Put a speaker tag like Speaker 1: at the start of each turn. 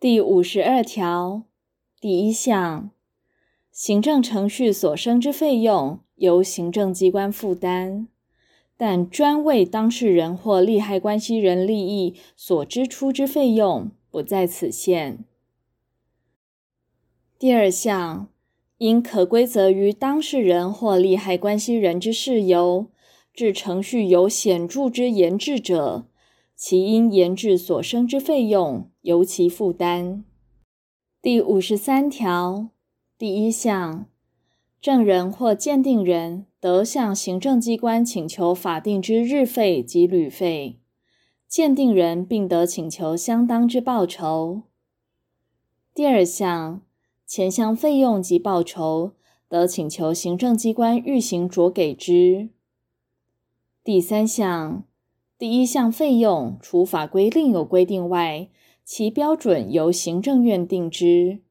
Speaker 1: 第五十二条第一项，行政程序所生之费用由行政机关负担，但专为当事人或利害关系人利益所支出之费用不在此限。第二项，因可归责于当事人或利害关系人之事由，致程序有显著之延滞者，其因研制所生之费用由其负担。第五十三条第一项，证人或鉴定人得向行政机关请求法定之日费及旅费，鉴定人并得请求相当之报酬。第二项，前项费用及报酬得请求行政机关预行酌给之。第三项，第一项费用除法规另有规定外，其标准由行政院定之。